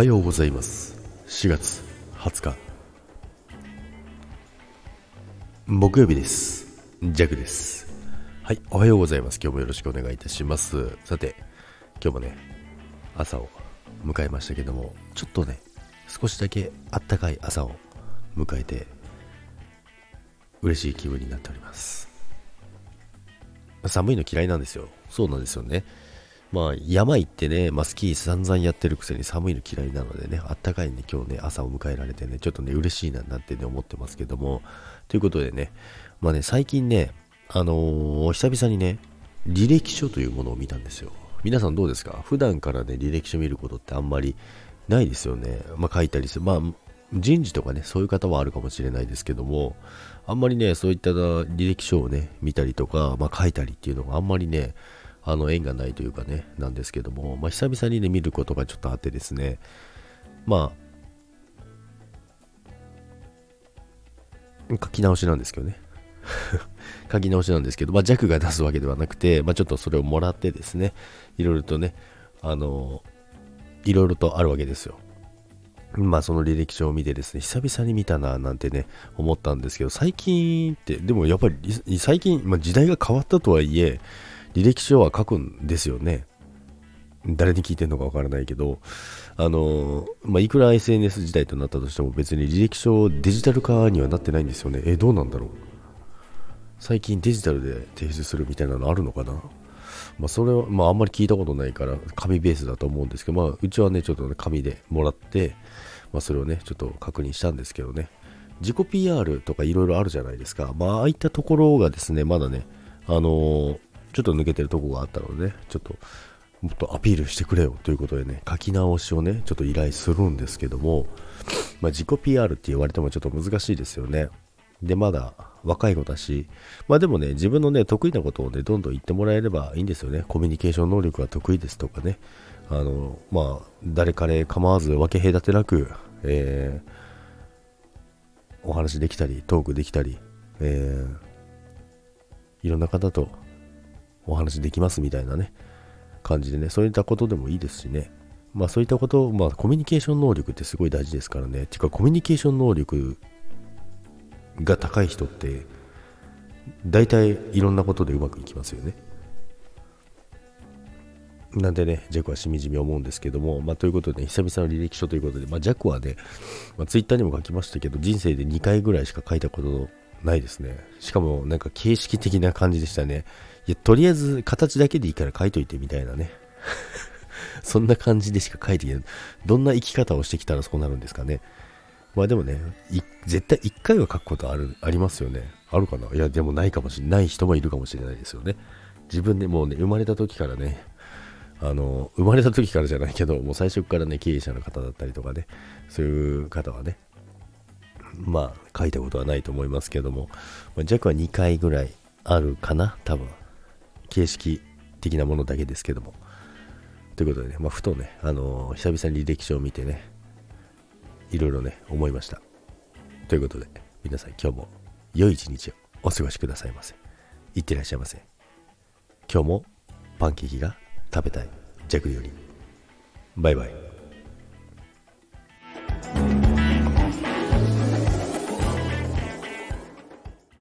はようございます。4月20日木曜日です。ジャクです。はいおはようございます。今日もよろしくお願いいたします。さて今日もね朝を迎えましたけどもちょっとね少しだけあったかい朝を迎えて嬉しい気分になっております。寒いの嫌いなんですよ。そうなんですよね。まあ、山行ってね、まあ、スキー散々やってるくせに寒いの嫌いなのでね、あったかいんで今日ね、朝を迎えられてね、ちょっとね、嬉しいななんてね、思ってますけども、ということでね、まあね、最近ね、あのー、久々にね、履歴書というものを見たんですよ。皆さんどうですか？普段からね、履歴書見ることってあんまりないですよね。まあ、書いたりする。まあ、人事とかね、そういう方はあるかもしれないですけども、あんまりね、そういった履歴書をね、見たりとか、まあ、書いたりっていうのがあんまりね、あの縁がないというかね、なんですけども、まあ、久々にね、見ることがちょっとあってですね、まあ、書き直しなんですけどね。書き直しなんですけど、まあ、弱が出すわけではなくて、まあ、ちょっとそれをもらってですね、いろいろとね、あの、いろいろとあるわけですよ。まあその履歴書を見てですね、久々に見たななんてね、思ったんですけど、最近って、でもやっぱり最近、まあ、時代が変わったとはいえ、履歴書は書くんですよね。誰に聞いてんのかわからないけど、あのまあ、いくら SNS 時代となったとしても別に履歴書デジタル化にはなってないんですよね。え、どうなんだろう最近デジタルで提出するみたいなのあるのかなまあ、それは、まあ、あんまり聞いたことないから、紙ベースだと思うんですけど、まあ、うちはね、ちょっとね、紙でもらって、まあ、それをね、ちょっと確認したんですけどね、自己 PR とかいろいろあるじゃないですか。まあ、ああいったところがですね、まだね、あのー、ちょっと抜けてるとこがあったのでね、ちょっともっとアピールしてくれよということでね、書き直しをね、ちょっと依頼するんですけども、まあ、自己 PR って言われてもちょっと難しいですよね。で、まだ若い子だし、まあでもね、自分のね、得意なことをね、どんどん言ってもらえればいいんですよね。コミュニケーション能力が得意ですとかね、あの、まあ、誰彼構わず分け隔てなく、えー、お話できたり、トークできたり、えー、いろんな方とお話できますみたいなね、感じでね、そういったことでもいいですしね。まあそういったこと、まあコミュニケーション能力ってすごい大事ですからね。ていうかコミュニケーション能力が高い人って、大体いろんなことでうまくいきますよね。なんでね、ジャクはしみじみ思うんですけども、まあ、ということで、ね、久々の履歴書ということで、まあ、ジャクはね、まあ、ツイッターにも書きましたけど、人生で2回ぐらいしか書いたことないですね。しかも、なんか形式的な感じでしたね。いや、とりあえず形だけでいいから書いといてみたいなね。そんな感じでしか書いていない。どんな生き方をしてきたらそうなるんですかね。まあでもね、絶対1回は書くことある、ありますよね。あるかな？いや、でもないかもしれない人もいるかもしれないですよね。自分でもうね、生まれた時からね、あの、生まれた時からじゃないけど、もう最初からね、経営者の方だったりとかね、そういう方はね、まあ、書いたことはないと思いますけども、まあ、弱は2回ぐらいあるかな、多分。形式的なものだけですけども。ということでね、まあ、ふとね、あのー、久々に履歴書を見てね、いろいろね、思いました。ということで、皆さん今日も良い一日をお過ごしくださいませ。いってらっしゃいませ。今日もパンケーキが食べたい弱より。バイバイ。